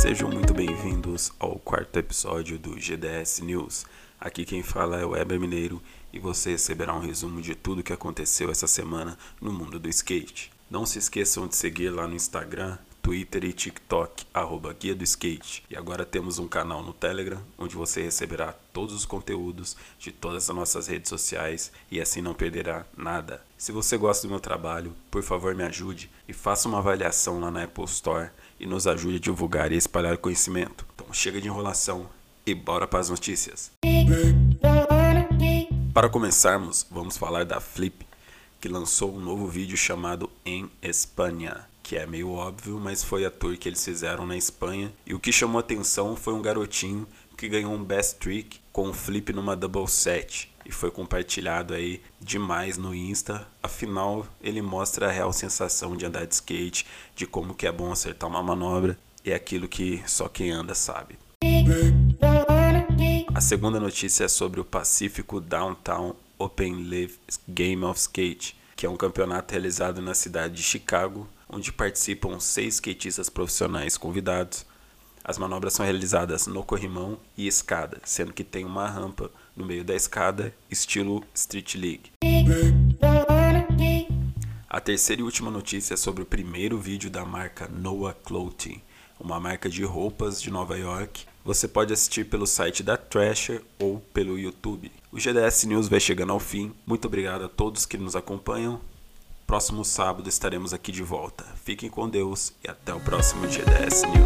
Sejam muito bem-vindos ao quarto episódio do GDS News. Aqui quem fala é o Weber Mineiro e você receberá um resumo de tudo o que aconteceu essa semana no mundo do skate. Não se esqueçam de seguir lá no Instagram, Twitter e TikTok, arroba Guia do Skate. E agora temos um canal no Telegram, onde você receberá todos os conteúdos de todas as nossas redes sociais e assim não perderá nada. Se você gosta do meu trabalho, por favor me ajude e faça uma avaliação lá na Apple Store e nos ajude a divulgar e espalhar conhecimento. Então chega de enrolação e bora para as notícias. Para começarmos, vamos falar da Flip, que lançou um novo vídeo chamado Em Espanha que é meio óbvio, mas foi a tour que eles fizeram na Espanha. E o que chamou atenção foi um garotinho que ganhou um best trick com um flip numa double set e foi compartilhado aí demais no Insta. Afinal, ele mostra a real sensação de andar de skate, de como que é bom acertar uma manobra, e é aquilo que só quem anda sabe. A segunda notícia é sobre o Pacífico Downtown Open Live Game of Skate, que é um campeonato realizado na cidade de Chicago onde participam seis skatistas profissionais convidados. As manobras são realizadas no corrimão e escada, sendo que tem uma rampa no meio da escada, estilo Street League. A terceira e última notícia é sobre o primeiro vídeo da marca Noah Clothing, uma marca de roupas de Nova York. Você pode assistir pelo site da Thrasher ou pelo YouTube. O GDS News vai chegando ao fim. Muito obrigado a todos que nos acompanham. Próximo sábado estaremos aqui de volta. Fiquem com Deus e até o próximo GDS News.